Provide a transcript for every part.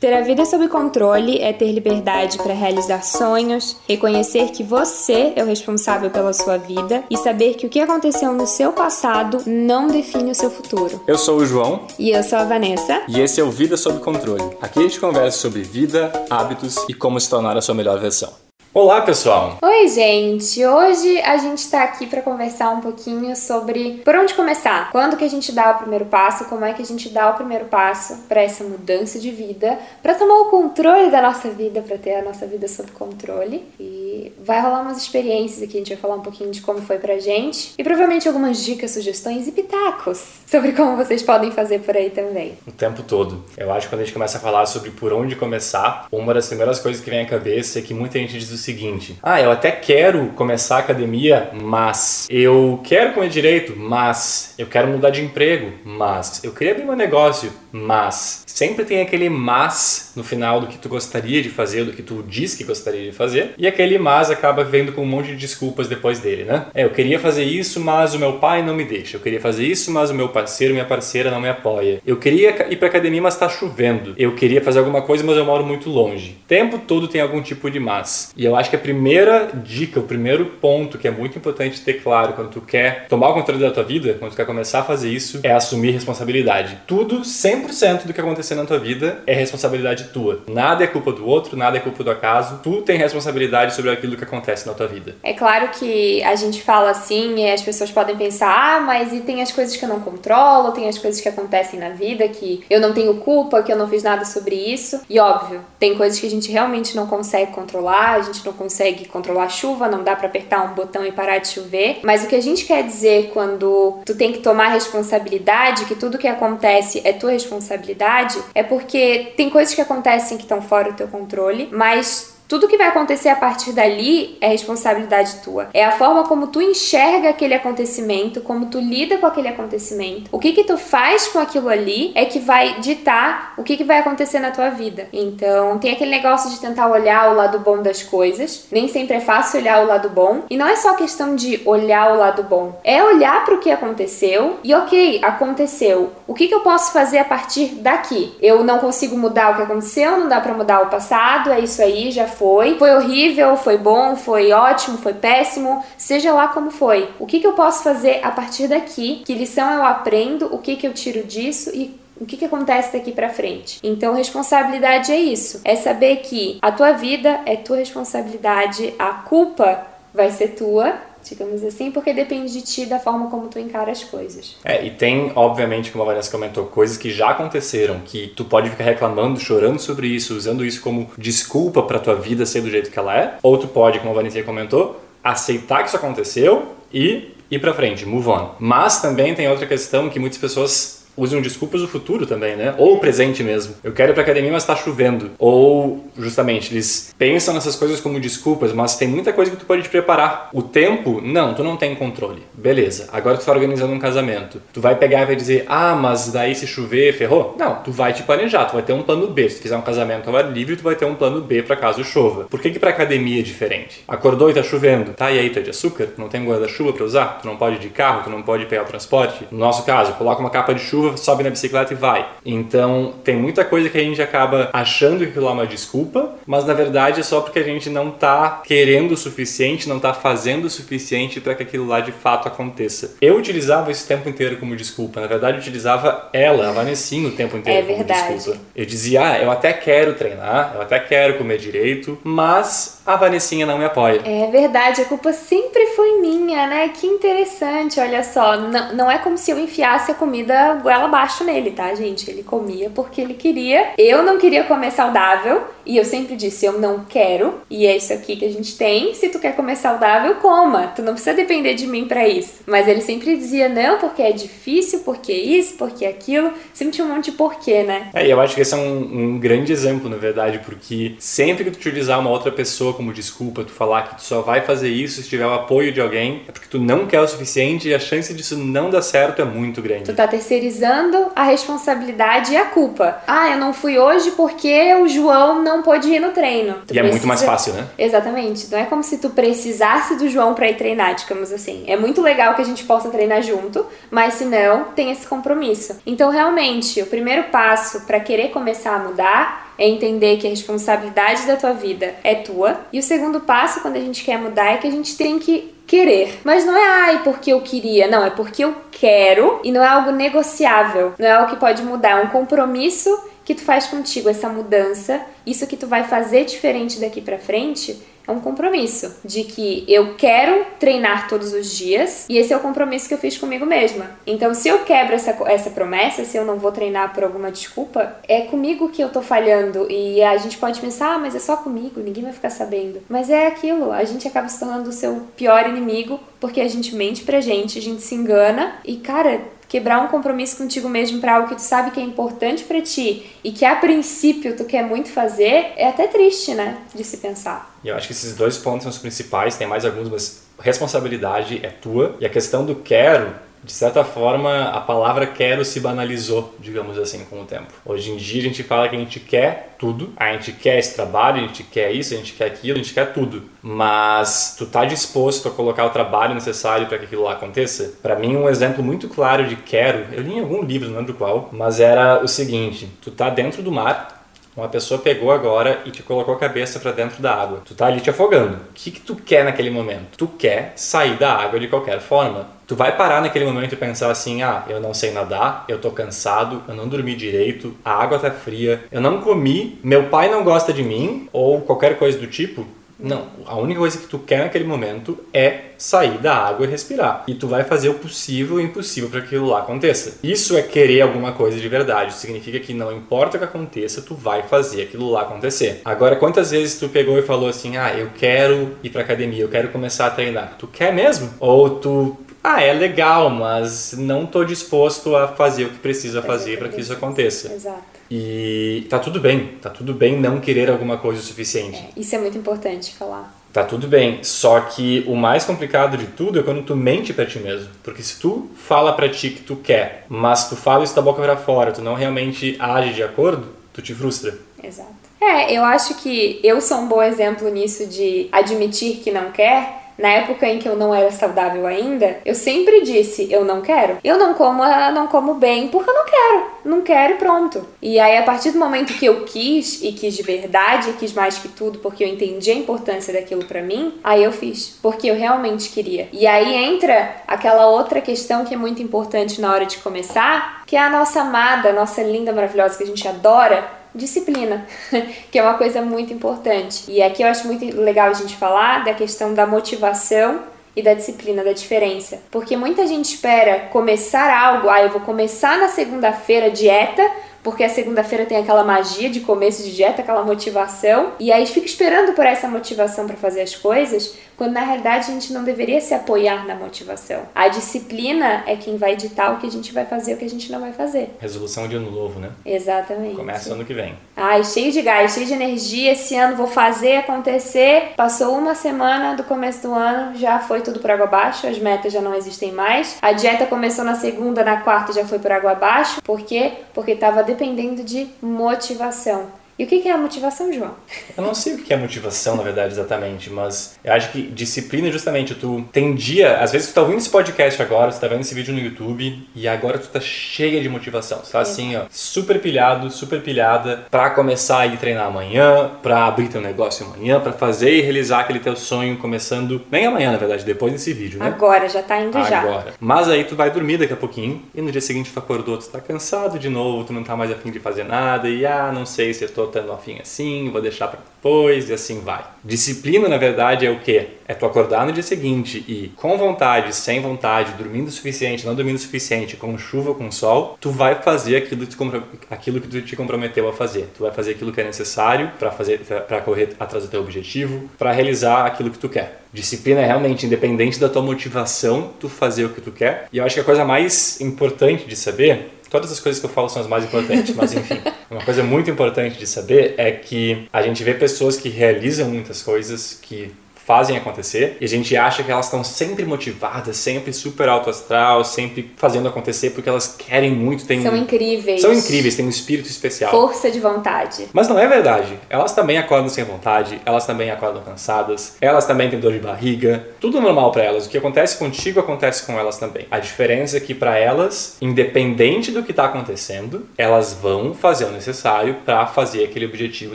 Ter a vida sob controle é ter liberdade para realizar sonhos, reconhecer que você é o responsável pela sua vida e saber que o que aconteceu no seu passado não define o seu futuro. Eu sou o João. E eu sou a Vanessa. E esse é o Vida Sob Controle. Aqui a gente conversa sobre vida, hábitos e como se tornar a sua melhor versão. Olá, pessoal! Oi, gente! Hoje a gente está aqui para conversar um pouquinho sobre por onde começar, quando que a gente dá o primeiro passo, como é que a gente dá o primeiro passo para essa mudança de vida, para tomar o controle da nossa vida, para ter a nossa vida sob controle. E vai rolar umas experiências aqui, a gente vai falar um pouquinho de como foi pra gente e provavelmente algumas dicas, sugestões e pitacos sobre como vocês podem fazer por aí também. O tempo todo. Eu acho que quando a gente começa a falar sobre por onde começar, uma das primeiras coisas que vem à cabeça é que muita gente diz o seguinte: ah, eu até quero começar a academia, mas eu quero comer direito, mas eu quero mudar de emprego, mas eu queria abrir meu negócio, mas sempre tem aquele mas no final do que tu gostaria de fazer, do que tu diz que gostaria de fazer, e aquele mas acaba vendo com um monte de desculpas depois dele, né? É, eu queria fazer isso, mas o meu pai não me deixa. Eu queria fazer isso, mas o meu parceiro, minha parceira não me apoia. Eu queria ir pra academia, mas tá chovendo. Eu queria fazer alguma coisa, mas eu moro muito longe. O tempo todo tem algum tipo de mas. E eu acho que a primeira dica, o primeiro ponto que é muito importante ter claro quando tu quer tomar o controle da tua vida, quando tu quer começar a fazer isso, é assumir responsabilidade. Tudo, 100% do que acontecer na tua vida é responsabilidade tua. Nada é culpa do outro, nada é culpa do acaso. Tu tem responsabilidade sobre aquilo que acontece na tua vida. É claro que a gente fala assim e as pessoas podem pensar, ah, mas e tem as coisas que eu não controlo, tem as coisas que acontecem na vida que eu não tenho culpa, que eu não fiz nada sobre isso. E óbvio, tem coisas que a gente realmente não consegue controlar, a gente não consegue controlar a chuva, não dá para apertar um botão e parar de chover. Mas o que a gente quer dizer quando tu tem que tomar responsabilidade, que tudo que acontece é tua responsabilidade, é porque tem coisas que acontecem que estão fora do teu controle, mas tudo que vai acontecer a partir dali é responsabilidade tua. É a forma como tu enxerga aquele acontecimento, como tu lida com aquele acontecimento. O que que tu faz com aquilo ali é que vai ditar o que que vai acontecer na tua vida. Então, tem aquele negócio de tentar olhar o lado bom das coisas. Nem sempre é fácil olhar o lado bom. E não é só questão de olhar o lado bom. É olhar para o que aconteceu e OK, aconteceu. O que que eu posso fazer a partir daqui? Eu não consigo mudar o que aconteceu, não dá para mudar o passado, é isso aí, já foi. Foi horrível, foi bom, foi ótimo, foi péssimo, seja lá como foi. O que, que eu posso fazer a partir daqui? Que lição eu aprendo? O que, que eu tiro disso? E o que, que acontece daqui para frente? Então, responsabilidade é isso. É saber que a tua vida é tua responsabilidade, a culpa vai ser tua, digamos assim, porque depende de ti, da forma como tu encara as coisas. É, e tem, obviamente, como a Vanessa comentou, coisas que já aconteceram, que tu pode ficar reclamando, chorando sobre isso, usando isso como desculpa para tua vida ser do jeito que ela é, ou tu pode, como a Vanessa comentou, aceitar que isso aconteceu e ir para frente, move on. Mas também tem outra questão que muitas pessoas usam desculpas do futuro também, né? Ou o presente mesmo. Eu quero ir pra academia, mas tá chovendo. Ou, justamente, eles pensam nessas coisas como desculpas, mas tem muita coisa que tu pode te preparar. O tempo, não, tu não tem controle. Beleza, agora tu tá organizando um casamento. Tu vai pegar e vai dizer, ah, mas daí se chover, ferrou? Não, tu vai te planejar, tu vai ter um plano B. Se tu fizer um casamento ao ar livre, tu vai ter um plano B para caso chova. Por que que pra academia é diferente? Acordou e tá chovendo. Tá, e aí, tu é de açúcar? Tu não tem guarda-chuva pra usar? Tu não pode ir de carro? Tu não pode pegar o transporte? No nosso caso, coloca uma capa de chuva sobe na bicicleta e vai. Então, tem muita coisa que a gente acaba achando que aquilo é uma desculpa, mas na verdade é só porque a gente não tá querendo o suficiente, não tá fazendo o suficiente para que aquilo lá de fato aconteça. Eu utilizava esse tempo inteiro como desculpa. Na verdade, eu utilizava ela, a Vanessinha, o tempo inteiro é como verdade. desculpa. Eu dizia, ah, eu até quero treinar, eu até quero comer direito, mas a Vanessinha não me apoia. É verdade, a culpa sempre foi minha, né? Que interessante, olha só. Não, não é como se eu enfiasse a comida goela abaixo nele, tá, gente? Ele comia porque ele queria. Eu não queria comer saudável e eu sempre disse, eu não quero. E é isso aqui que a gente tem. Se tu quer comer saudável, coma. Tu não precisa depender de mim para isso. Mas ele sempre dizia, não, porque é difícil, porque isso, porque aquilo. Sempre tinha um monte de porquê, né? É, e eu acho que esse é um, um grande exemplo, na verdade, porque sempre que tu utilizar uma outra pessoa como desculpa, tu falar que tu só vai fazer isso se tiver o apoio de alguém, é porque tu não quer o suficiente e a chance disso não dar certo é muito grande. Tu tá terceirizando a responsabilidade e a culpa. Ah, eu não fui hoje porque o João não pôde ir no treino. Tu e é muito mais fácil, né? Exatamente. Não é como se tu precisasse do João para ir treinar, digamos assim. É muito legal que a gente possa treinar junto, mas se não, tem esse compromisso. Então, realmente, o primeiro passo para querer começar a mudar é entender que a responsabilidade da tua vida é tua. E o segundo passo, quando a gente quer mudar, é que a gente tem que querer. Mas não é ai porque eu queria, não, é porque eu quero e não é algo negociável, não é algo que pode mudar, é um compromisso que tu faz contigo essa mudança, isso que tu vai fazer diferente daqui para frente é um compromisso de que eu quero treinar todos os dias e esse é o compromisso que eu fiz comigo mesma. Então, se eu quebro essa, essa promessa, se eu não vou treinar por alguma desculpa, é comigo que eu tô falhando e a gente pode pensar, ah, mas é só comigo, ninguém vai ficar sabendo. Mas é aquilo, a gente acaba se tornando o seu pior inimigo porque a gente mente pra gente, a gente se engana e, cara, quebrar um compromisso contigo mesmo para algo que tu sabe que é importante para ti e que a princípio tu quer muito fazer, é até triste, né, de se pensar. Eu acho que esses dois pontos são os principais, tem mais alguns, mas responsabilidade é tua e a questão do quero de certa forma, a palavra quero se banalizou, digamos assim, com o tempo. Hoje em dia a gente fala que a gente quer tudo, a gente quer esse trabalho, a gente quer isso, a gente quer aquilo, a gente quer tudo. Mas tu tá disposto a colocar o trabalho necessário para que aquilo lá aconteça? Para mim, um exemplo muito claro de quero, eu li em algum livro, não lembro qual, mas era o seguinte: tu tá dentro do mar, uma pessoa pegou agora e te colocou a cabeça para dentro da água. Tu tá ali te afogando. O que, que tu quer naquele momento? Tu quer sair da água de qualquer forma. Tu vai parar naquele momento e pensar assim: ah, eu não sei nadar, eu tô cansado, eu não dormi direito, a água tá fria, eu não comi, meu pai não gosta de mim, ou qualquer coisa do tipo. Não, a única coisa que tu quer naquele momento é sair da água e respirar. E tu vai fazer o possível e o impossível para que aquilo lá aconteça. Isso é querer alguma coisa de verdade. Isso significa que não importa o que aconteça, tu vai fazer aquilo lá acontecer. Agora, quantas vezes tu pegou e falou assim: "Ah, eu quero ir para academia, eu quero começar a treinar". Tu quer mesmo? Ou tu ah, é legal, mas não tô disposto a fazer o que precisa fazer para que isso aconteça. Exato. E tá tudo bem, tá tudo bem não querer alguma coisa o suficiente. É, isso é muito importante falar. Tá tudo bem, só que o mais complicado de tudo é quando tu mente para ti mesmo. Porque se tu fala para ti que tu quer, mas tu fala isso da boca para fora, tu não realmente age de acordo, tu te frustra. Exato. É, eu acho que eu sou um bom exemplo nisso de admitir que não quer, na época em que eu não era saudável ainda, eu sempre disse, eu não quero. Eu não como, não como bem porque eu não quero. Não quero e pronto. E aí a partir do momento que eu quis e quis de verdade, quis mais que tudo porque eu entendi a importância daquilo para mim, aí eu fiz, porque eu realmente queria. E aí entra aquela outra questão que é muito importante na hora de começar, que é a nossa amada, nossa linda, maravilhosa que a gente adora, disciplina, que é uma coisa muito importante. E aqui eu acho muito legal a gente falar da questão da motivação e da disciplina, da diferença. Porque muita gente espera começar algo, ah, eu vou começar na segunda-feira dieta, porque a segunda-feira tem aquela magia de começo de dieta, aquela motivação, e aí fica esperando por essa motivação para fazer as coisas, quando na realidade a gente não deveria se apoiar na motivação. A disciplina é quem vai ditar o que a gente vai fazer e o que a gente não vai fazer. Resolução de ano novo, né? Exatamente. Começa ano que vem. Ai, cheio de gás, cheio de energia, esse ano vou fazer acontecer. Passou uma semana do começo do ano, já foi tudo por água abaixo, as metas já não existem mais. A dieta começou na segunda, na quarta já foi por água abaixo. Por quê? Porque estava dependendo de motivação. E o que é a motivação, João? Eu não sei o que é motivação, na verdade, exatamente, mas eu acho que disciplina é justamente tu tem dia, às vezes tu tá ouvindo esse podcast agora, tu tá vendo esse vídeo no YouTube e agora tu tá cheia de motivação. Tu tá assim, ó, super pilhado, super pilhada pra começar a ir treinar amanhã, pra abrir teu negócio amanhã, pra fazer e realizar aquele teu sonho começando, nem amanhã, na verdade, depois desse vídeo, né? Agora, já tá indo agora. já. Agora. Mas aí tu vai dormir daqui a pouquinho e no dia seguinte tu acordou, tu tá cansado de novo, tu não tá mais afim de fazer nada e ah, não sei se eu tô tendo afim assim, vou deixar para depois e assim vai. Disciplina, na verdade, é o quê? É tu acordar no dia seguinte e com vontade, sem vontade, dormindo o suficiente, não dormindo o suficiente, com chuva, com sol, tu vai fazer aquilo que tu, aquilo que tu te comprometeu a fazer. Tu vai fazer aquilo que é necessário para fazer para correr atrás do teu objetivo, para realizar aquilo que tu quer. Disciplina é realmente independente da tua motivação, tu fazer o que tu quer. E eu acho que a coisa mais importante de saber Todas as coisas que eu falo são as mais importantes, mas enfim. Uma coisa muito importante de saber é que a gente vê pessoas que realizam muitas coisas, que fazem acontecer e a gente acha que elas estão sempre motivadas, sempre super alto astral, sempre fazendo acontecer porque elas querem muito, têm São incríveis. São incríveis, têm um espírito especial. Força de vontade. Mas não é verdade. Elas também acordam sem vontade, elas também acordam cansadas, elas também têm dor de barriga. Tudo normal para elas. O que acontece contigo acontece com elas também. A diferença é que para elas, independente do que está acontecendo, elas vão fazer o necessário para fazer aquele objetivo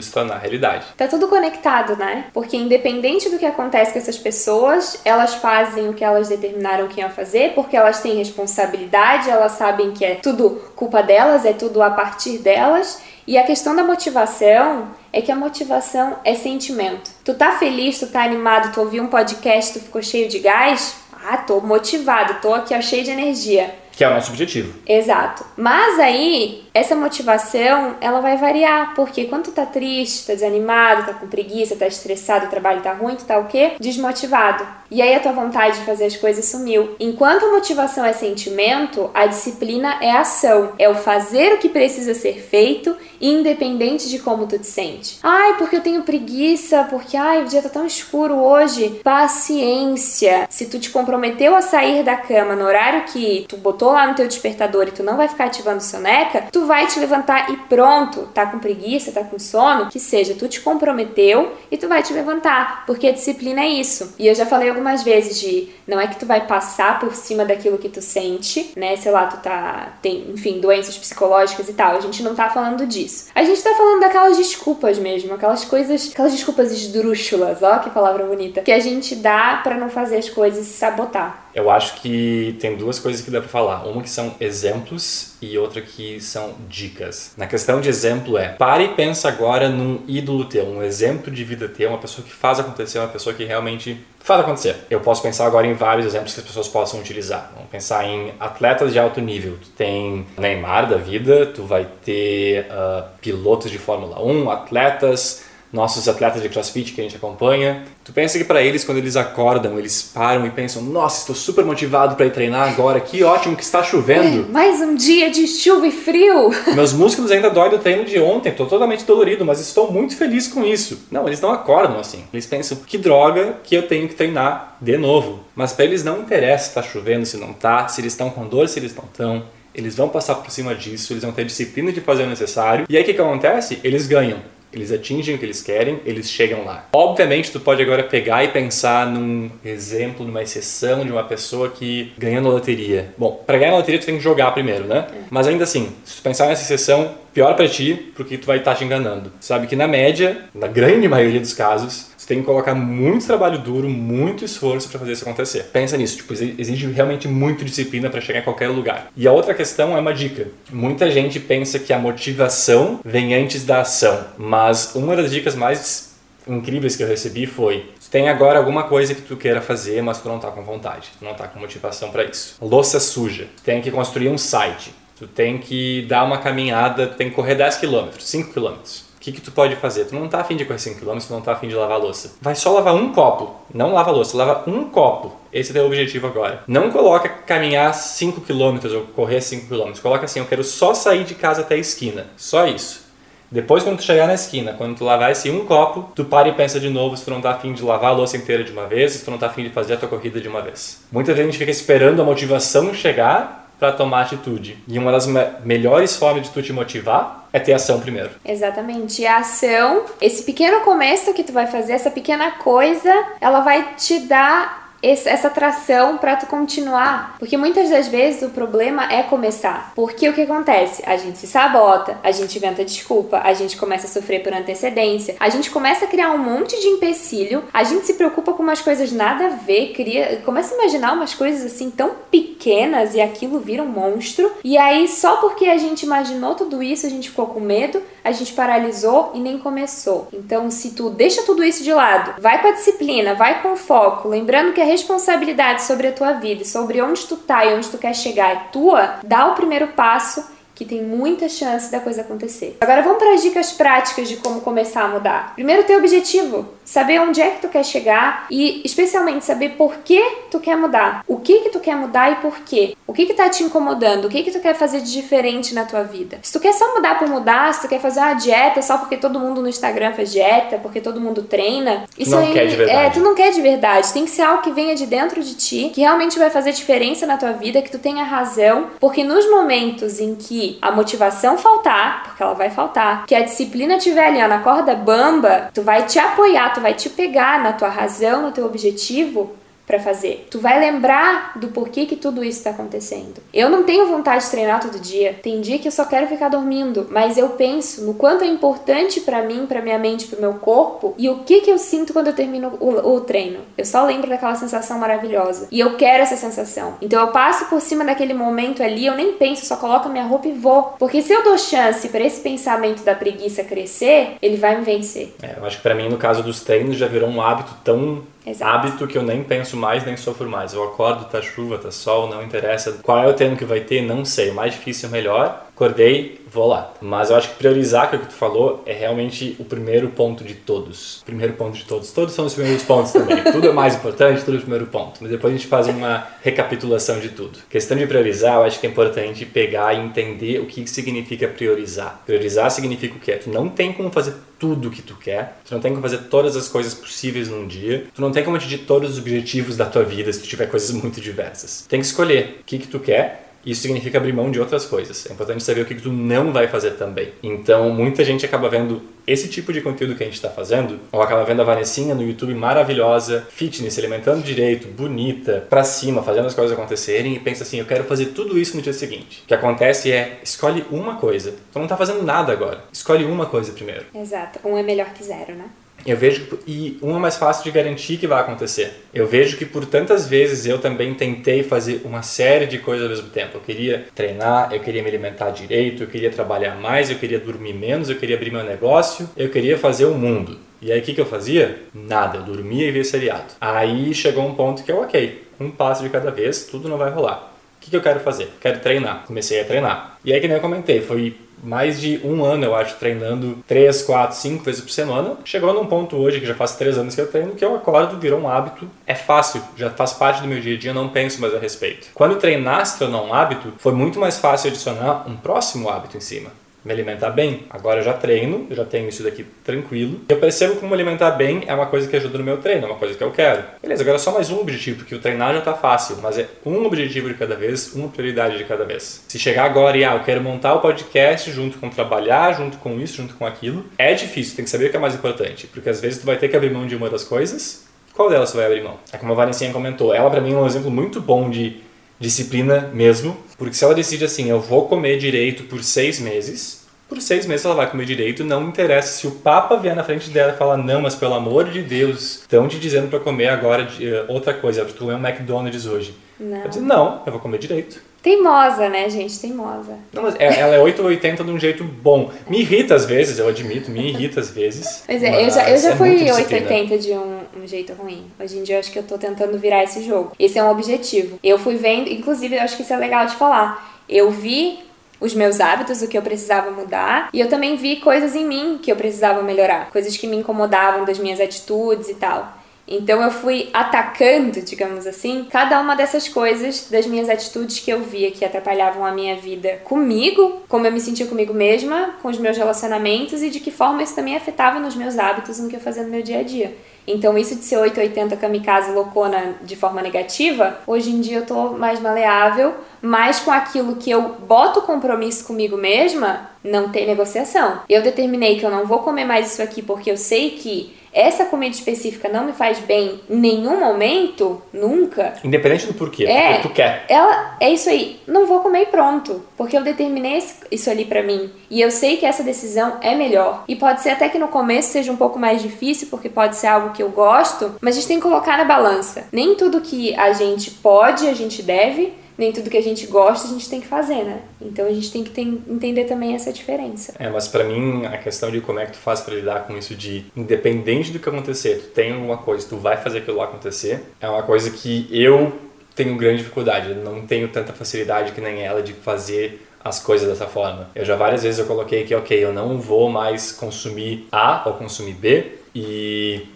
se tornar realidade. Tá tudo conectado, né? Porque independente do que acontece com essas pessoas, elas fazem o que elas determinaram que iam fazer, porque elas têm responsabilidade, elas sabem que é tudo culpa delas, é tudo a partir delas. E a questão da motivação é que a motivação é sentimento. Tu tá feliz, tu tá animado, tu ouviu um podcast, tu ficou cheio de gás? Ah, tô motivado, tô aqui ó, cheio de energia. Que é o nosso objetivo. Exato. Mas aí, essa motivação, ela vai variar, porque quando tu tá triste, tá desanimado, tá com preguiça, tá estressado, o trabalho tá ruim, tu tá o quê? Desmotivado. E aí a tua vontade de fazer as coisas sumiu. Enquanto a motivação é sentimento, a disciplina é ação. É o fazer o que precisa ser feito, independente de como tu te sente. Ai, porque eu tenho preguiça, porque ai, o dia tá tão escuro hoje. Paciência. Se tu te comprometeu a sair da cama no horário que tu botou lá no teu despertador e tu não vai ficar ativando soneca, tu vai te levantar e pronto. Tá com preguiça, tá com sono, que seja, tu te comprometeu e tu vai te levantar, porque a disciplina é isso. E eu já falei algumas vezes de não é que tu vai passar por cima daquilo que tu sente, né? Sei lá, tu tá tem, enfim, doenças psicológicas e tal. A gente não tá falando disso. A gente tá falando daquelas desculpas mesmo, aquelas coisas, aquelas desculpas esdrúxulas, ó, que palavra bonita, que a gente dá para não fazer as coisas e sabotar. Eu acho que tem duas coisas que dá para falar. Uma que são exemplos e outra que são dicas. Na questão de exemplo é, pare e pensa agora num ídolo teu, um exemplo de vida teu, uma pessoa que faz acontecer, uma pessoa que realmente faz acontecer. Eu posso pensar agora em vários exemplos que as pessoas possam utilizar. Vamos pensar em atletas de alto nível. Tu tem Neymar da vida, tu vai ter uh, pilotos de Fórmula 1, atletas nossos atletas de crossfit que a gente acompanha. Tu pensa que para eles, quando eles acordam, eles param e pensam: Nossa, estou super motivado para ir treinar agora, que ótimo que está chovendo. É, mais um dia de chuva e frio. Meus músculos ainda doem do treino de ontem, estou totalmente dolorido, mas estou muito feliz com isso. Não, eles não acordam assim. Eles pensam: Que droga que eu tenho que treinar de novo. Mas para eles não interessa se está chovendo, se não está, se eles estão com dor, se eles não estão. Eles vão passar por cima disso, eles vão ter disciplina de fazer o necessário. E aí o que, que acontece? Eles ganham eles atingem o que eles querem, eles chegam lá. Obviamente, tu pode agora pegar e pensar num exemplo, numa exceção de uma pessoa que ganhou na loteria. Bom, para ganhar na loteria tu tem que jogar primeiro, né? É. Mas ainda assim, se tu pensar nessa exceção, pior para ti, porque tu vai estar tá te enganando. Sabe que na média, na grande maioria dos casos, você tem que colocar muito trabalho duro, muito esforço para fazer isso acontecer. Pensa nisso, tipo, exige realmente muita disciplina para chegar em qualquer lugar. E a outra questão é uma dica. Muita gente pensa que a motivação vem antes da ação, mas uma das dicas mais incríveis que eu recebi foi: tem agora alguma coisa que tu queira fazer, mas tu não tá com vontade, tu não tá com motivação para isso. Louça suja, tem que construir um site, tu tem que dar uma caminhada, tu tem que correr 10 km, 5 km que, que tu pode fazer? Tu não tá afim de correr 5 km, tu não tá afim de lavar a louça. Vai só lavar um copo. Não lava a louça, lava um copo. Esse é o teu objetivo agora. Não coloca caminhar 5 km ou correr 5 km. Coloca assim, eu quero só sair de casa até a esquina. Só isso. Depois, quando tu chegar na esquina, quando tu lavar esse um copo, tu para e pensa de novo se tu não tá afim de lavar a louça inteira de uma vez, se tu não tá afim de fazer a tua corrida de uma vez. Muita gente fica esperando a motivação chegar para tomar atitude. E uma das me melhores formas de tu te motivar é ter ação primeiro. Exatamente. E a ação, esse pequeno começo que tu vai fazer, essa pequena coisa, ela vai te dar essa atração para tu continuar. Porque muitas das vezes o problema é começar. Porque o que acontece? A gente se sabota, a gente inventa desculpa, a gente começa a sofrer por antecedência, a gente começa a criar um monte de empecilho, a gente se preocupa com umas coisas nada a ver, cria, começa a imaginar umas coisas assim tão pequenas e aquilo vira um monstro. E aí só porque a gente imaginou tudo isso, a gente ficou com medo, a gente paralisou e nem começou. Então, se tu deixa tudo isso de lado, vai com a disciplina, vai com o foco, lembrando que a responsabilidade sobre a tua vida, sobre onde tu tá e onde tu quer chegar é tua, dá o primeiro passo que tem muita chance da coisa acontecer. Agora vamos para as dicas práticas de como começar a mudar. Primeiro, ter objetivo, saber onde é que tu quer chegar e especialmente saber por que tu quer mudar. O que que tu quer mudar e por quê? O que que tá te incomodando? O que que tu quer fazer de diferente na tua vida? Se tu quer só mudar por mudar, se tu quer fazer uma dieta só porque todo mundo no Instagram faz dieta, porque todo mundo treina, isso não aí quer de verdade. é, tu não quer de verdade. Tem que ser algo que venha de dentro de ti, que realmente vai fazer diferença na tua vida, que tu tenha razão, porque nos momentos em que a motivação faltar, porque ela vai faltar, que a disciplina tiver ali ó, na corda bamba, tu vai te apoiar, tu vai te pegar na tua razão, no teu objetivo para fazer. Tu vai lembrar do porquê que tudo isso está acontecendo. Eu não tenho vontade de treinar todo dia. Tem dia que eu só quero ficar dormindo, mas eu penso no quanto é importante para mim, para minha mente, para meu corpo e o que que eu sinto quando eu termino o, o, treino. Eu só lembro daquela sensação maravilhosa e eu quero essa sensação. Então eu passo por cima daquele momento ali, eu nem penso, só coloco minha roupa e vou. Porque se eu dou chance para esse pensamento da preguiça crescer, ele vai me vencer. É, eu acho que para mim no caso dos treinos já virou um hábito tão Exato. hábito que eu nem penso mais, nem sofro mais. Eu acordo, tá chuva, tá sol, não interessa. Qual é o treino que vai ter, não sei. O mais difícil é melhor. Acordei, vou lá. Mas eu acho que priorizar, que é o que tu falou, é realmente o primeiro ponto de todos. O primeiro ponto de todos. Todos são os primeiros pontos também. tudo é mais importante, tudo é o primeiro ponto. Mas depois a gente faz uma recapitulação de tudo. Questão de priorizar, eu acho que é importante pegar e entender o que significa priorizar. Priorizar significa o quê? Tu não tem como fazer tudo que tu quer, tu não tem como fazer todas as coisas possíveis num dia, tu não tem como atingir todos os objetivos da tua vida se tu tiver coisas muito diversas. Tem que escolher o que, que tu quer isso significa abrir mão de outras coisas. É importante saber o que tu não vai fazer também. Então, muita gente acaba vendo esse tipo de conteúdo que a gente está fazendo, ou acaba vendo a Vanessinha no YouTube maravilhosa, fitness, alimentando direito, bonita, pra cima, fazendo as coisas acontecerem e pensa assim, eu quero fazer tudo isso no dia seguinte. O que acontece é, escolhe uma coisa. Tu não tá fazendo nada agora. Escolhe uma coisa primeiro. Exato. Um é melhor que zero, né? Eu vejo que, e um é mais fácil de garantir que vai acontecer. Eu vejo que por tantas vezes eu também tentei fazer uma série de coisas ao mesmo tempo. Eu queria treinar, eu queria me alimentar direito, eu queria trabalhar mais, eu queria dormir menos, eu queria abrir meu negócio, eu queria fazer o mundo. E aí o que, que eu fazia? Nada, eu dormia e via seriado. Aí chegou um ponto que eu, ok, um passo de cada vez, tudo não vai rolar. O que, que eu quero fazer? Quero treinar. Comecei a treinar. E aí, que nem eu comentei, foi mais de um ano, eu acho, treinando três, quatro, cinco vezes por semana. Chegou num ponto hoje, que já faz três anos que eu treino, que eu acordo, virou um hábito. É fácil, já faz parte do meu dia a dia, não penso mais a respeito. Quando treinar se tornou um hábito, foi muito mais fácil adicionar um próximo hábito em cima me alimentar bem. Agora eu já treino, eu já tenho isso daqui tranquilo. Eu percebo me alimentar bem é uma coisa que ajuda no meu treino, é uma coisa que eu quero. Beleza, agora é só mais um objetivo, porque o treinar já tá fácil, mas é um objetivo de cada vez, uma prioridade de cada vez. Se chegar agora e ah, eu quero montar o podcast junto com trabalhar, junto com isso, junto com aquilo, é difícil, tem que saber o que é mais importante, porque às vezes tu vai ter que abrir mão de uma das coisas. Qual delas tu vai abrir mão? É como a Valencinha comentou, ela para mim é um exemplo muito bom de disciplina mesmo, porque se ela decide assim, eu vou comer direito por seis meses, por seis meses ela vai comer direito, não interessa se o Papa vier na frente dela e falar, não, mas pelo amor de Deus, estão te dizendo para comer agora uh, outra coisa, tu é um McDonald's hoje. Não. Não, eu vou comer direito. Teimosa, né, gente? Teimosa. Não, mas é, ela é 8 ou 80 de um jeito bom. Me irrita às vezes, eu admito, me irrita às vezes. Pois é, eu já, eu já é fui muita 8 disciplina. 80 de um, um jeito ruim. Hoje em dia eu acho que eu tô tentando virar esse jogo. Esse é um objetivo. Eu fui vendo, inclusive eu acho que isso é legal de falar. Eu vi os meus hábitos, o que eu precisava mudar, e eu também vi coisas em mim que eu precisava melhorar, coisas que me incomodavam das minhas atitudes e tal. Então eu fui atacando, digamos assim, cada uma dessas coisas das minhas atitudes que eu via que atrapalhavam a minha vida comigo, como eu me sentia comigo mesma, com os meus relacionamentos e de que forma isso também afetava nos meus hábitos, no que eu fazia no meu dia a dia. Então, isso de ser 880 kamikaze loucona de forma negativa, hoje em dia eu tô mais maleável, mas com aquilo que eu boto compromisso comigo mesma, não tem negociação. Eu determinei que eu não vou comer mais isso aqui porque eu sei que essa comida específica não me faz bem em nenhum momento, nunca. Independente do porquê, É. porque tu quer. Ela é isso aí, não vou comer e pronto, porque eu determinei isso ali pra mim e eu sei que essa decisão é melhor. E pode ser até que no começo seja um pouco mais difícil, porque pode ser algo que eu gosto, mas a gente tem que colocar na balança. Nem tudo que a gente pode, a gente deve, nem tudo que a gente gosta, a gente tem que fazer, né? Então a gente tem que ten- entender também essa diferença. É, mas pra mim a questão de como é que tu faz pra lidar com isso de independente do que acontecer, tu tem alguma coisa, tu vai fazer aquilo lá acontecer, é uma coisa que eu tenho grande dificuldade, eu não tenho tanta facilidade que nem ela de fazer as coisas dessa forma. Eu já várias vezes eu coloquei que, ok, eu não vou mais consumir A ou consumir B e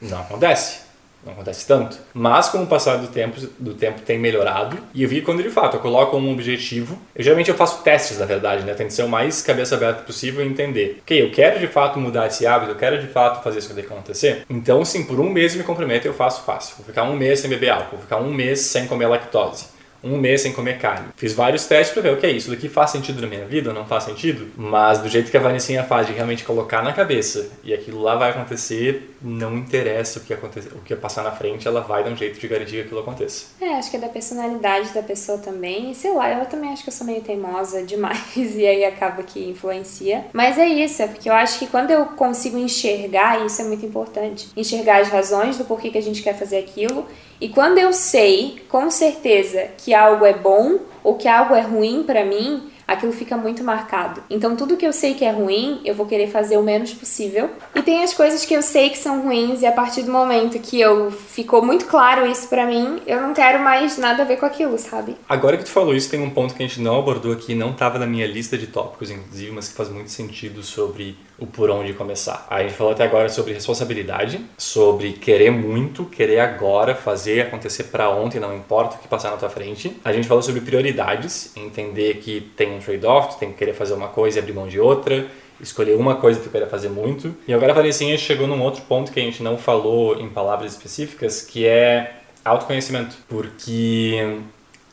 não acontece não acontece tanto. Mas com o passar do tempo, do tempo tem melhorado e eu vi quando de fato eu coloco um objetivo, eu geralmente eu faço testes na verdade, né? Tento ser o mais cabeça aberta possível e entender, ok, eu quero de fato mudar esse hábito, eu quero de fato fazer isso acontecer. Então, sim, por um mês me comprometo eu faço fácil. Vou ficar um mês sem beber álcool, vou ficar um mês sem comer lactose um mês sem comer carne. Fiz vários testes para ver o que é isso daqui faz sentido na minha vida ou não faz sentido, mas do jeito que a Vanessinha faz de realmente colocar na cabeça e aquilo lá vai acontecer, não interessa o que acontecer, o que passar na frente, ela vai dar um jeito de garantir que aquilo aconteça. É, acho que é da personalidade da pessoa também, sei lá, eu também acho que eu sou meio teimosa demais e aí acaba que influencia. Mas é isso, é porque eu acho que quando eu consigo enxergar, isso é muito importante, enxergar as razões do porquê que a gente quer fazer aquilo e quando eu sei com certeza que algo é bom ou que algo é ruim para mim, aquilo fica muito marcado. Então, tudo que eu sei que é ruim, eu vou querer fazer o menos possível. E tem as coisas que eu sei que são ruins, e a partir do momento que eu ficou muito claro isso para mim, eu não quero mais nada a ver com aquilo, sabe? Agora que tu falou isso, tem um ponto que a gente não abordou aqui, não estava na minha lista de tópicos, inclusive, mas que faz muito sentido sobre o por onde começar. A gente falou até agora sobre responsabilidade, sobre querer muito, querer agora fazer acontecer para ontem, não importa o que passar na tua frente. A gente falou sobre prioridades, entender que tem um trade-off, tem que querer fazer uma coisa e abrir mão de outra, escolher uma coisa que tu queira fazer muito. E agora a Vanessinha chegou num outro ponto que a gente não falou em palavras específicas, que é autoconhecimento. Porque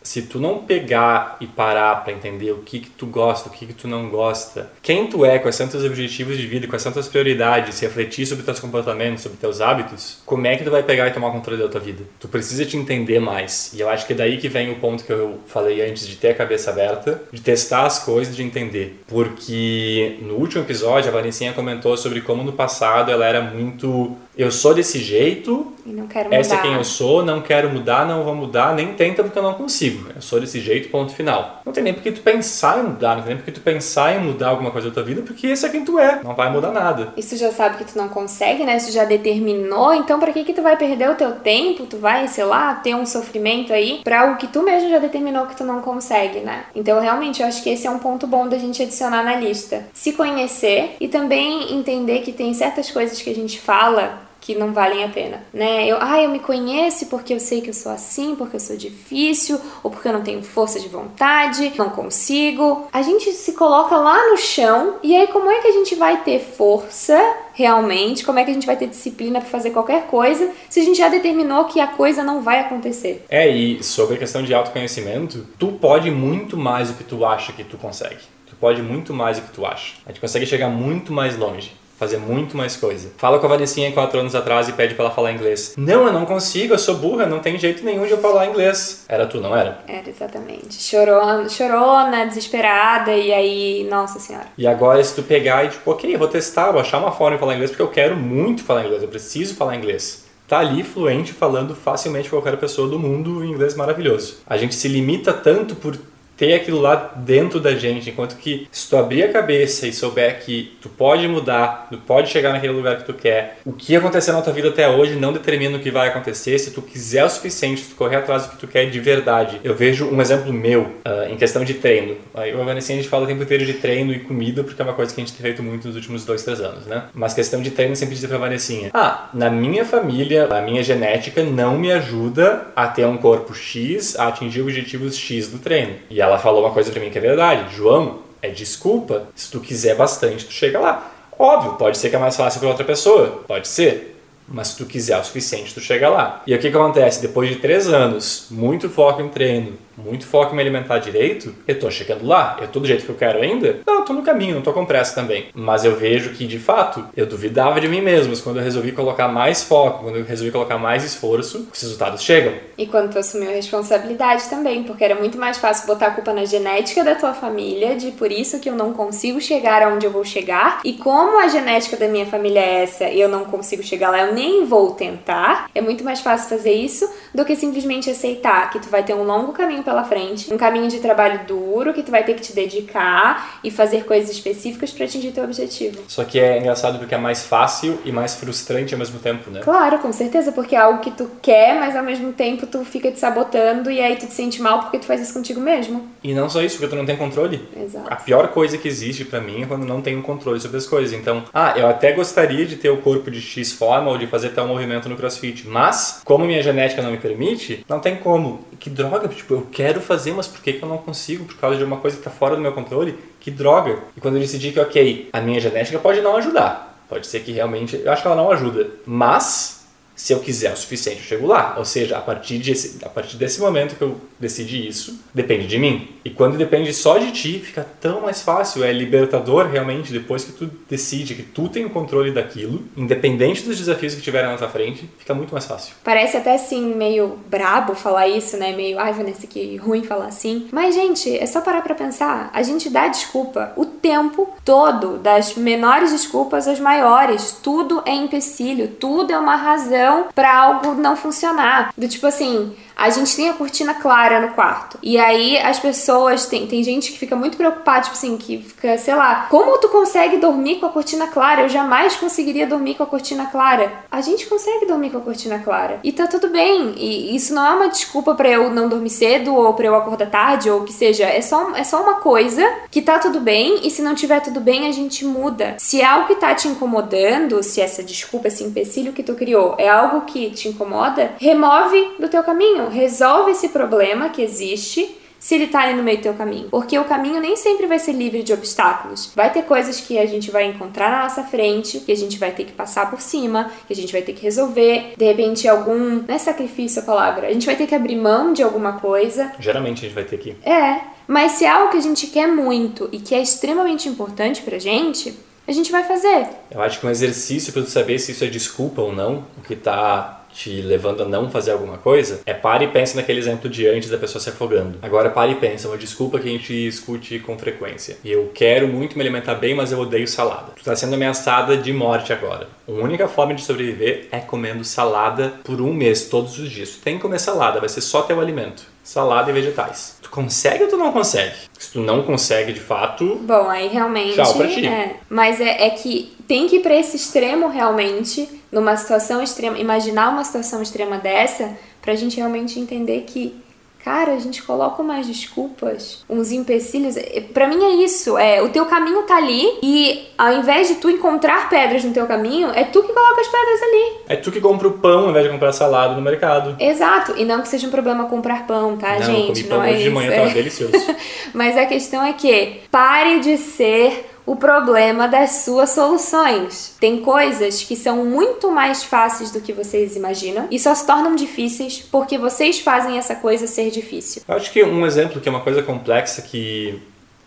se tu não pegar e parar para entender o que que tu gosta, o que que tu não gosta, quem tu é, quais são teus objetivos de vida, quais são tuas prioridades, refletir sobre teus comportamentos, sobre teus hábitos, como é que tu vai pegar e tomar controle da tua vida? Tu precisa te entender mais. E eu acho que é daí que vem o ponto que eu falei antes de ter a cabeça aberta, de testar as coisas, de entender. Porque no último episódio a Valencinha comentou sobre como no passado ela era muito eu sou desse jeito, e não quero mudar. essa é quem eu sou, não quero mudar, não vou mudar, nem tenta porque eu não consigo. Eu sou desse jeito, ponto final. Não tem nem porque tu pensar em mudar, não tem nem porque tu pensar em mudar alguma coisa da tua vida, porque esse é quem tu é, não vai mudar nada. Isso já sabe que tu não consegue, né? Isso já determinou, então para que que tu vai perder o teu tempo? Tu vai, sei lá, ter um sofrimento aí para algo que tu mesmo já determinou que tu não consegue, né? Então realmente eu acho que esse é um ponto bom da gente adicionar na lista. Se conhecer e também entender que tem certas coisas que a gente fala que não valem a pena, né? Eu, ah, eu me conheço porque eu sei que eu sou assim, porque eu sou difícil, ou porque eu não tenho força de vontade, não consigo. A gente se coloca lá no chão e aí como é que a gente vai ter força realmente? Como é que a gente vai ter disciplina para fazer qualquer coisa se a gente já determinou que a coisa não vai acontecer? É, e sobre a questão de autoconhecimento, tu pode muito mais do que tu acha que tu consegue. Tu pode muito mais do que tu acha. A gente consegue chegar muito mais longe fazer muito mais coisa. Fala com a Vanessinha quatro anos atrás e pede para ela falar inglês. Não, eu não consigo, eu sou burra, não tem jeito nenhum de eu falar inglês. Era tu, não era? Era, exatamente. Chorou, chorona, desesperada, e aí, nossa senhora. E agora, se tu pegar e tipo, ok, vou testar, vou achar uma forma de falar inglês, porque eu quero muito falar inglês, eu preciso falar inglês tá ali fluente, falando facilmente qualquer pessoa do mundo em inglês maravilhoso. A gente se limita tanto por ter aquilo lá dentro da gente, enquanto que se tu abrir a cabeça e souber que tu pode mudar, tu pode chegar naquele lugar que tu quer, o que aconteceu na tua vida até hoje não determina o que vai acontecer, se tu quiser o suficiente, se tu correr atrás do que tu quer de verdade. Eu vejo um exemplo meu uh, em questão de treino. Aí o Vanessa a gente fala o tempo inteiro de treino e comida, porque é uma coisa que a gente tem feito muito nos últimos dois, três anos, né? Mas questão de treino sempre dizer pra Vanessinha, ah, na minha família, a minha genética não me ajuda a ter um corpo X, a atingir objetivos X do treino. E ela ela falou uma coisa para mim que é verdade. João, é desculpa. Se tu quiser bastante, tu chega lá. Óbvio, pode ser que é mais fácil para outra pessoa. Pode ser. Mas se tu quiser o suficiente, tu chega lá. E o que, acontece? Depois de três anos, muito foco em treino, muito foco em me alimentar direito, eu tô chegando lá. Eu tô do jeito que eu quero ainda? Não, tô no caminho, não tô com pressa também. Mas eu vejo que, de fato, eu duvidava de mim mesmo. Mas quando eu resolvi colocar mais foco, quando eu resolvi colocar mais esforço, os resultados chegam. E quando tu assumiu a responsabilidade também, porque era muito mais fácil botar a culpa na genética da tua família, de por isso que eu não consigo chegar aonde eu vou chegar. E como a genética da minha família é essa e eu não consigo chegar lá, eu nem vou tentar. É muito mais fácil fazer isso do que simplesmente aceitar que tu vai ter um longo caminho pela frente, um caminho de trabalho duro que tu vai ter que te dedicar e fazer coisas específicas para atingir teu objetivo. Só que é engraçado porque é mais fácil e mais frustrante ao mesmo tempo, né? Claro, com certeza, porque é algo que tu quer, mas ao mesmo tempo tu fica te sabotando e aí tu te sente mal porque tu faz isso contigo mesmo. E não só isso, porque tu não tem controle. Exato. A pior coisa que existe para mim é quando não tenho controle sobre as coisas. Então, ah, eu até gostaria de ter o corpo de X forma ou de fazer tal movimento no CrossFit, mas como minha genética não me permite, não tem como. Que droga, tipo, eu quero fazer, mas por que, que eu não consigo? Por causa de uma coisa que tá fora do meu controle? Que droga. E quando eu decidi que, ok, a minha genética pode não ajudar. Pode ser que realmente, eu acho que ela não ajuda, mas se eu quiser o suficiente, eu chego lá. Ou seja, a partir, de esse, a partir desse momento que eu decidi isso, depende de mim. E quando depende só de ti, fica tão mais fácil. É libertador realmente depois que tu decide que tu tem o controle daquilo, independente dos desafios que tiverem na tua frente, fica muito mais fácil. Parece até assim meio brabo falar isso, né? Meio, ai, Vanessa, que ruim falar assim. Mas, gente, é só parar pra pensar. A gente dá desculpa o tempo todo, das menores desculpas às maiores. Tudo é empecilho, tudo é uma razão para algo não funcionar. Do tipo assim, a gente tem a cortina clara no quarto. E aí as pessoas, tem, tem gente que fica muito preocupada, tipo assim, que fica, sei lá, como tu consegue dormir com a cortina clara? Eu jamais conseguiria dormir com a cortina clara. A gente consegue dormir com a cortina clara. E tá tudo bem. E isso não é uma desculpa para eu não dormir cedo ou para eu acordar tarde ou o que seja. É só, é só uma coisa que tá tudo bem e se não tiver tudo bem, a gente muda. Se é algo que tá te incomodando, se essa desculpa, esse empecilho que tu criou é algo que te incomoda, remove do teu caminho, resolve esse problema que existe se ele tá ali no meio do teu caminho. Porque o caminho nem sempre vai ser livre de obstáculos. Vai ter coisas que a gente vai encontrar na nossa frente, que a gente vai ter que passar por cima, que a gente vai ter que resolver. De repente, algum. Não é sacrifício a palavra. A gente vai ter que abrir mão de alguma coisa. Geralmente a gente vai ter que. É. Mas se é algo que a gente quer muito e que é extremamente importante pra gente, a gente vai fazer. Eu acho que um exercício para tu saber se isso é desculpa ou não, o que tá te levando a não fazer alguma coisa, é pare e pense naquele exemplo de antes da pessoa se afogando. Agora pare e pense, é uma desculpa que a gente escute com frequência. Eu quero muito me alimentar bem, mas eu odeio salada. Tu tá sendo ameaçada de morte agora. A única forma de sobreviver é comendo salada por um mês, todos os dias. Tu tem que comer salada, vai ser só teu alimento. Salada e vegetais. Tu consegue ou tu não consegue? Se tu não consegue de fato. Bom, aí realmente. Tchau pra ti. É. Mas é, é que tem que ir pra esse extremo realmente, numa situação extrema, imaginar uma situação extrema dessa, pra gente realmente entender que Cara, a gente coloca umas desculpas, uns empecilhos. Para mim é isso, é o teu caminho tá ali e ao invés de tu encontrar pedras no teu caminho, é tu que coloca as pedras ali. É tu que compra o pão ao invés de comprar salada no mercado. Exato, e não que seja um problema comprar pão, tá, não, gente? Comi pão não é hoje de isso. manhã, é. tava delicioso. Mas a questão é que pare de ser o problema das suas soluções. Tem coisas que são muito mais fáceis do que vocês imaginam e só se tornam difíceis porque vocês fazem essa coisa ser difícil. Eu acho que um exemplo que é uma coisa complexa que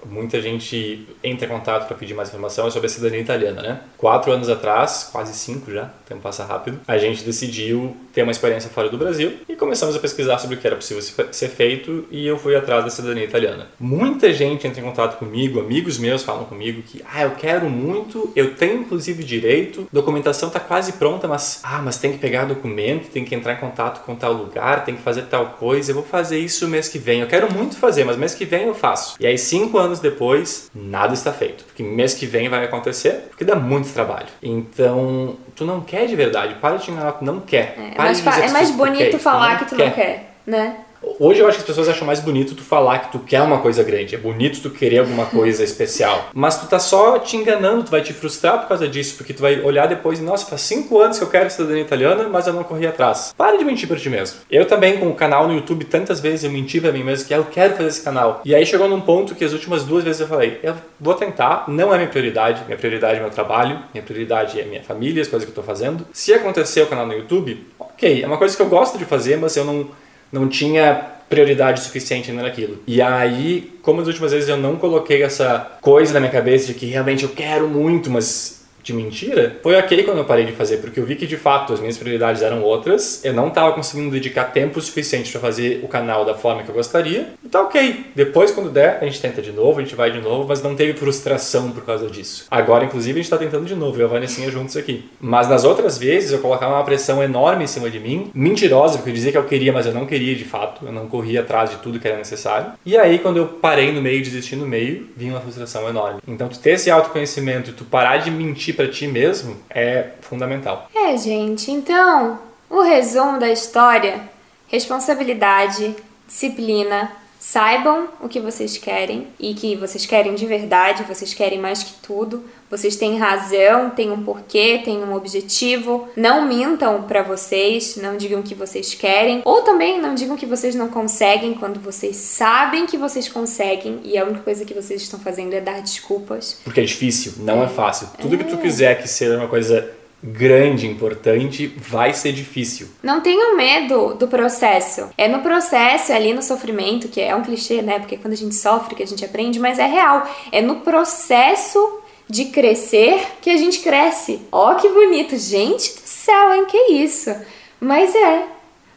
muita gente entra em contato para pedir mais informação é sobre a cidadania italiana, né? Quatro anos atrás, quase cinco já, o tempo passa rápido, a gente decidiu ter uma experiência fora do Brasil e começamos a pesquisar sobre o que era possível ser feito e eu fui atrás da cidadania italiana. Muita gente entra em contato comigo, amigos meus falam comigo que, ah, eu quero muito, eu tenho inclusive direito, documentação tá quase pronta, mas, ah, mas tem que pegar documento, tem que entrar em contato com tal lugar, tem que fazer tal coisa, eu vou fazer isso mês que vem. Eu quero muito fazer, mas mês que vem eu faço. E aí, cinco anos depois, nada está feito. Porque mês que vem vai acontecer, porque dá muito trabalho. Então, tu não quer de verdade, para de te enganar, tu não quer. É, Para mais, é mais tu bonito quer, falar que tu não quer, né? Hoje eu acho que as pessoas acham mais bonito tu falar que tu quer uma coisa grande. É bonito tu querer alguma coisa especial. Mas tu tá só te enganando, tu vai te frustrar por causa disso, porque tu vai olhar depois e, nossa, faz cinco anos que eu quero cidadania italiana, mas eu não corri atrás. Para de mentir pra ti mesmo. Eu também, com o canal no YouTube, tantas vezes eu menti pra mim mesmo que eu quero fazer esse canal. E aí chegou num ponto que as últimas duas vezes eu falei, eu vou tentar, não é minha prioridade. Minha prioridade é meu trabalho, minha prioridade é minha família, as coisas que eu tô fazendo. Se acontecer o canal no YouTube, ok, é uma coisa que eu gosto de fazer, mas eu não, não tinha prioridade suficiente ainda naquilo. E aí, como as últimas vezes eu não coloquei essa coisa na minha cabeça de que realmente eu quero muito, mas de mentira, foi ok quando eu parei de fazer, porque eu vi que de fato as minhas prioridades eram outras, eu não estava conseguindo dedicar tempo suficiente para fazer o canal da forma que eu gostaria, e tá ok. Depois, quando der, a gente tenta de novo, a gente vai de novo, mas não teve frustração por causa disso. Agora, inclusive, a gente tá tentando de novo, eu e a Vanessinha juntos aqui. Mas nas outras vezes, eu colocava uma pressão enorme em cima de mim, mentirosa, porque eu dizia que eu queria, mas eu não queria de fato, eu não corria atrás de tudo que era necessário. E aí, quando eu parei no meio, desisti no meio, vinha uma frustração enorme. Então, tu ter esse autoconhecimento e tu parar de mentir para ti mesmo é fundamental. É, gente, então, o resumo da história: responsabilidade, disciplina, Saibam o que vocês querem e que vocês querem de verdade, vocês querem mais que tudo. Vocês têm razão, têm um porquê, têm um objetivo. Não mintam para vocês, não digam o que vocês querem, ou também não digam que vocês não conseguem quando vocês sabem que vocês conseguem e a única coisa que vocês estão fazendo é dar desculpas. Porque é difícil, não é, é fácil. Tudo é. que tu é. quiser que seja uma coisa grande, importante, vai ser difícil. Não tenham medo do processo. É no processo, é ali no sofrimento, que é um clichê, né? Porque é quando a gente sofre que a gente aprende, mas é real. É no processo de crescer que a gente cresce. Ó, oh, que bonito. Gente do céu, hein? Que isso? Mas é.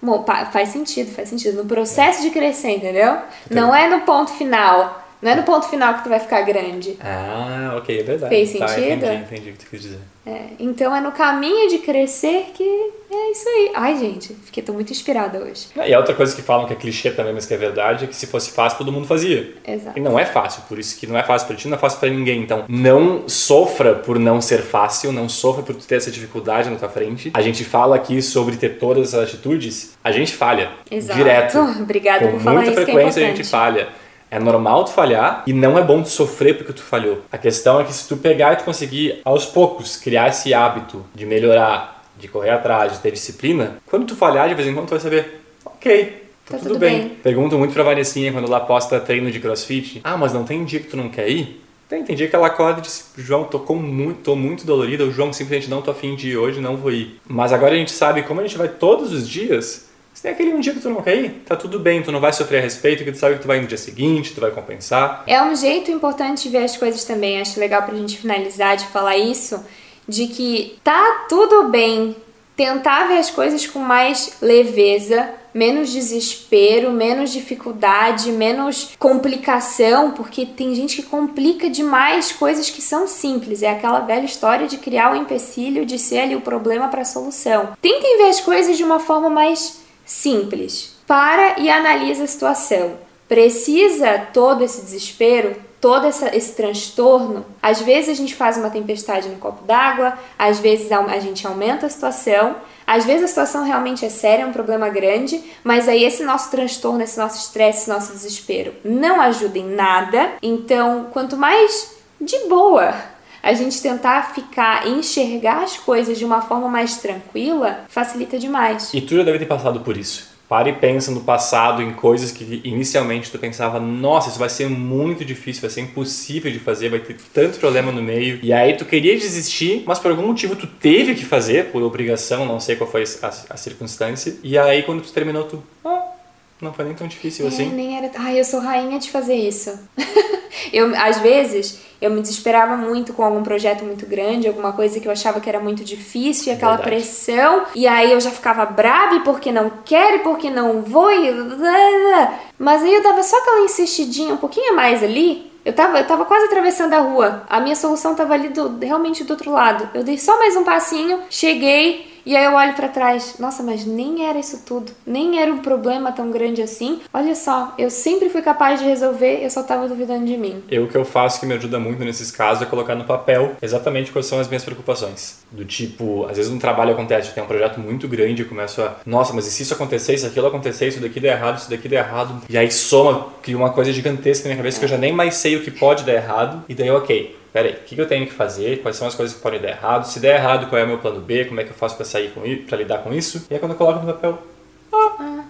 Bom, faz sentido, faz sentido. No processo de crescer, entendeu? Não é no ponto final. Não é no ponto final que tu vai ficar grande. Ah, ok, é verdade. Fez sentido? Tá, entendi, entendi o que tu quis dizer. É, então é no caminho de crescer que é isso aí. Ai, gente, fiquei tô muito inspirada hoje. E a outra coisa que falam que é clichê também, mas que é verdade, é que se fosse fácil, todo mundo fazia. Exato. E não é fácil, por isso que não é fácil pra ti, não é fácil pra ninguém. Então, não sofra por não ser fácil, não sofra por ter essa dificuldade na tua frente. A gente fala aqui sobre ter todas essas atitudes, a gente falha. Exato. Direto. Obrigada por falar isso. Com muita frequência a gente falha. É normal tu falhar e não é bom tu sofrer porque tu falhou. A questão é que se tu pegar e tu conseguir aos poucos criar esse hábito de melhorar, de correr atrás, de ter disciplina, quando tu falhar de vez em quando tu vai saber, ok, Tá, tá tudo, tudo bem. bem. Pergunto muito pra Vanessinha quando ela posta treino de crossfit. Ah, mas não tem dia que tu não quer ir? Tem, tem dia que ela acorda e diz, João, tô, com muito, tô muito dolorida, o João simplesmente não tô afim de ir hoje, não vou ir. Mas agora a gente sabe como a gente vai todos os dias, se tem aquele um dia que tu não quer ir, tá tudo bem, tu não vai sofrer a respeito, que tu sabe que tu vai no dia seguinte, tu vai compensar. É um jeito importante de ver as coisas também, acho legal pra gente finalizar de falar isso, de que tá tudo bem tentar ver as coisas com mais leveza, menos desespero, menos dificuldade, menos complicação, porque tem gente que complica demais coisas que são simples. É aquela velha história de criar o empecilho, de ser ali o problema para a solução. Tentem ver as coisas de uma forma mais simples. Para e analisa a situação. Precisa todo esse desespero, todo essa, esse transtorno? Às vezes a gente faz uma tempestade no copo d'água, às vezes a gente aumenta a situação, às vezes a situação realmente é séria, é um problema grande, mas aí esse nosso transtorno, esse nosso estresse, esse nosso desespero não ajuda em nada. Então, quanto mais de boa a gente tentar ficar, enxergar as coisas de uma forma mais tranquila, facilita demais. E tu já deve ter passado por isso. Pare e pensa no passado em coisas que inicialmente tu pensava, nossa, isso vai ser muito difícil, vai ser impossível de fazer, vai ter tanto problema no meio. E aí tu queria desistir, mas por algum motivo tu teve que fazer, por obrigação, não sei qual foi a, a circunstância. E aí quando tu terminou, tu, ah, não foi nem tão difícil é, assim. Nem era. Ai, eu sou rainha de fazer isso. eu, às vezes, eu me desesperava muito com algum projeto muito grande, alguma coisa que eu achava que era muito difícil, e aquela Verdade. pressão, e aí eu já ficava brava porque não quero, porque não vou, e... mas aí eu dava só aquela insistidinha um pouquinho a mais ali, eu tava, eu tava quase atravessando a rua. A minha solução tava ali do, realmente do outro lado. Eu dei só mais um passinho, cheguei, e aí eu olho para trás, nossa, mas nem era isso tudo, nem era um problema tão grande assim. Olha só, eu sempre fui capaz de resolver, eu só tava duvidando de mim. Eu o que eu faço que me ajuda muito nesses casos é colocar no papel exatamente quais são as minhas preocupações. Do tipo, às vezes um trabalho acontece, tem um projeto muito grande, eu começo a, nossa, mas e se isso acontecer, se aquilo acontecer, isso daqui der errado, isso daqui der errado. E aí soma, cria uma coisa gigantesca na minha cabeça que eu já nem mais sei o que pode dar errado. E daí, ok, peraí, o que eu tenho que fazer, quais são as coisas que podem dar errado, se der errado, qual é o meu plano B, como é que eu faço para sair com para lidar com isso. E aí quando eu coloco no papel, ah,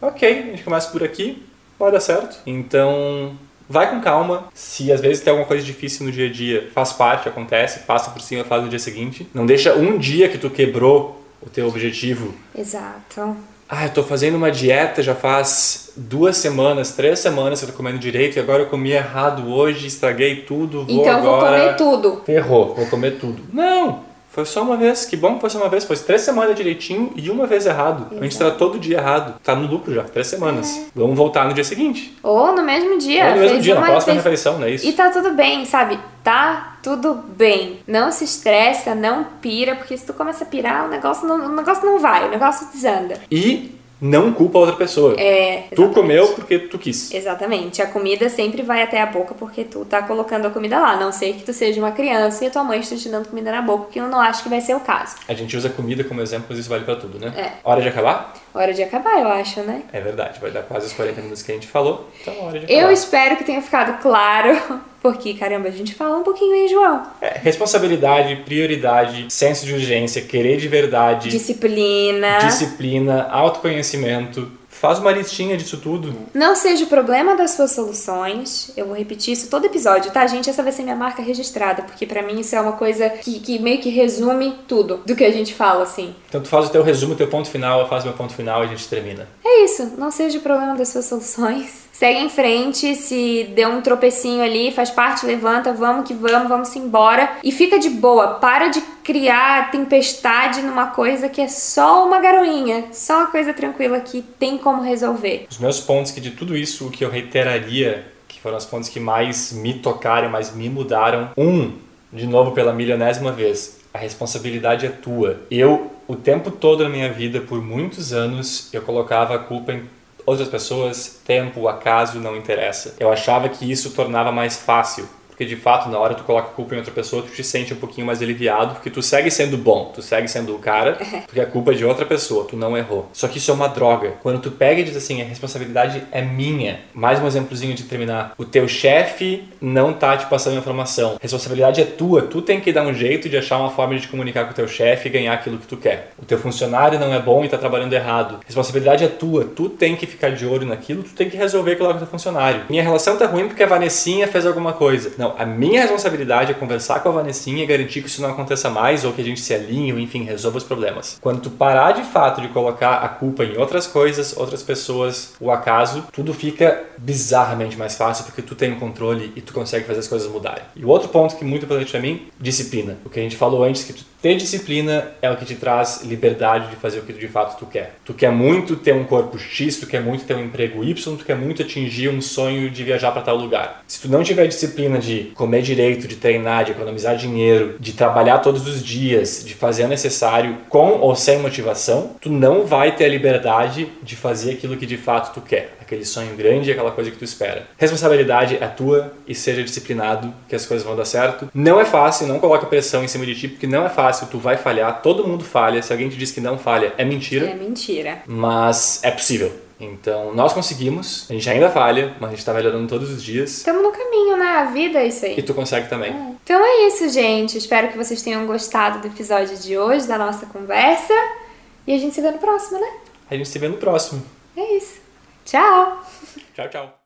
ok, a gente começa por aqui, vai dar certo. Então, vai com calma. Se às vezes tem alguma coisa difícil no dia a dia, faz parte, acontece, passa por cima, faz no dia seguinte. Não deixa um dia que tu quebrou o teu objetivo. Exato ah, eu tô fazendo uma dieta já faz duas semanas, três semanas que eu tô comendo direito e agora eu comi errado hoje, estraguei tudo, vou então agora... vou comer tudo. Ferrou, vou comer tudo. Não! Foi só uma vez, que bom que foi só uma vez. Foi três semanas direitinho e uma vez errado. Exato. A gente tá todo dia errado. Tá no lucro já, três semanas. É. Vamos voltar no dia seguinte. Ou no mesmo dia. Ou no mesmo dia, na próxima fez... refeição, não é isso? E tá tudo bem, sabe? Tá tudo bem. Não se estressa, não pira, porque se tu começa a pirar, o negócio não, o negócio não vai, o negócio desanda. E não culpa a outra pessoa. É. Tu exatamente. comeu porque tu quis. Exatamente. A comida sempre vai até a boca porque tu tá colocando a comida lá. A não sei que tu seja uma criança e a tua mãe esteja te dando comida na boca, que eu não acho que vai ser o caso. A gente usa comida como exemplo, mas isso vale pra tudo, né? É. Hora de acabar? Hora de acabar, eu acho, né? É verdade, vai dar quase os 40 minutos que a gente falou, então hora de acabar. Eu espero que tenha ficado claro, porque caramba, a gente fala um pouquinho, hein, João? É, responsabilidade, prioridade, senso de urgência, querer de verdade, Disciplina. disciplina, autoconhecimento. Faz uma listinha disso tudo. Não seja o problema das suas soluções. Eu vou repetir isso todo episódio, tá, gente? Essa vai ser minha marca registrada, porque pra mim isso é uma coisa que, que meio que resume tudo do que a gente fala, assim. Então tu faz o teu resumo, o teu ponto final, eu faço meu ponto final e a gente termina. É isso, não seja o problema das suas soluções. Segue em frente, se deu um tropecinho ali, faz parte, levanta, vamos que vamos, vamos embora. E fica de boa, para de criar tempestade numa coisa que é só uma garoinha, só uma coisa tranquila que tem como resolver. Os meus pontos que de tudo isso, o que eu reiteraria, que foram os pontos que mais me tocaram, mais me mudaram. Um, de novo pela milionésima vez, a responsabilidade é tua. Eu, o tempo todo na minha vida, por muitos anos, eu colocava a culpa em outras pessoas, tempo, acaso, não interessa. Eu achava que isso tornava mais fácil. Porque de fato, na hora tu coloca a culpa em outra pessoa, tu te sente um pouquinho mais aliviado, porque tu segue sendo bom, tu segue sendo o cara, porque a culpa é de outra pessoa, tu não errou. Só que isso é uma droga. Quando tu pega e diz assim, a responsabilidade é minha. Mais um exemplozinho de terminar. O teu chefe não tá te passando informação. A responsabilidade é tua, tu tem que dar um jeito de achar uma forma de te comunicar com o teu chefe e ganhar aquilo que tu quer. O teu funcionário não é bom e tá trabalhando errado. A responsabilidade é tua, tu tem que ficar de olho naquilo, tu tem que resolver aquilo com o teu funcionário. Minha relação tá ruim porque a Vanessinha fez alguma coisa. Não, a minha responsabilidade é conversar com a Vanessinha e garantir que isso não aconteça mais ou que a gente se alinhe ou enfim, resolva os problemas. Quando tu parar de fato de colocar a culpa em outras coisas, outras pessoas, o acaso, tudo fica bizarramente mais fácil porque tu tem o controle e tu consegue fazer as coisas mudarem. E o outro ponto que é muito importante pra mim, disciplina. O que a gente falou antes que tu ter disciplina é o que te traz liberdade de fazer o que de fato tu quer. Tu quer muito ter um corpo X, tu quer muito ter um emprego Y, tu quer muito atingir um sonho de viajar para tal lugar. Se tu não tiver disciplina de comer direito, de treinar, de economizar dinheiro, de trabalhar todos os dias, de fazer o necessário com ou sem motivação, tu não vai ter a liberdade de fazer aquilo que de fato tu quer. Aquele sonho grande, aquela coisa que tu espera. Responsabilidade é tua e seja disciplinado que as coisas vão dar certo. Não é fácil, não coloca pressão em cima de ti, porque não é fácil, tu vai falhar, todo mundo falha. Se alguém te diz que não falha, é mentira, É mentira. mas é possível. Então, nós conseguimos, a gente ainda falha, mas a gente tá melhorando todos os dias. Estamos no caminho, né? A vida é isso aí. E tu consegue também. Então é isso, gente. Espero que vocês tenham gostado do episódio de hoje, da nossa conversa. E a gente se vê no próximo, né? A gente se vê no próximo. É isso. Tchau! Tchau, tchau.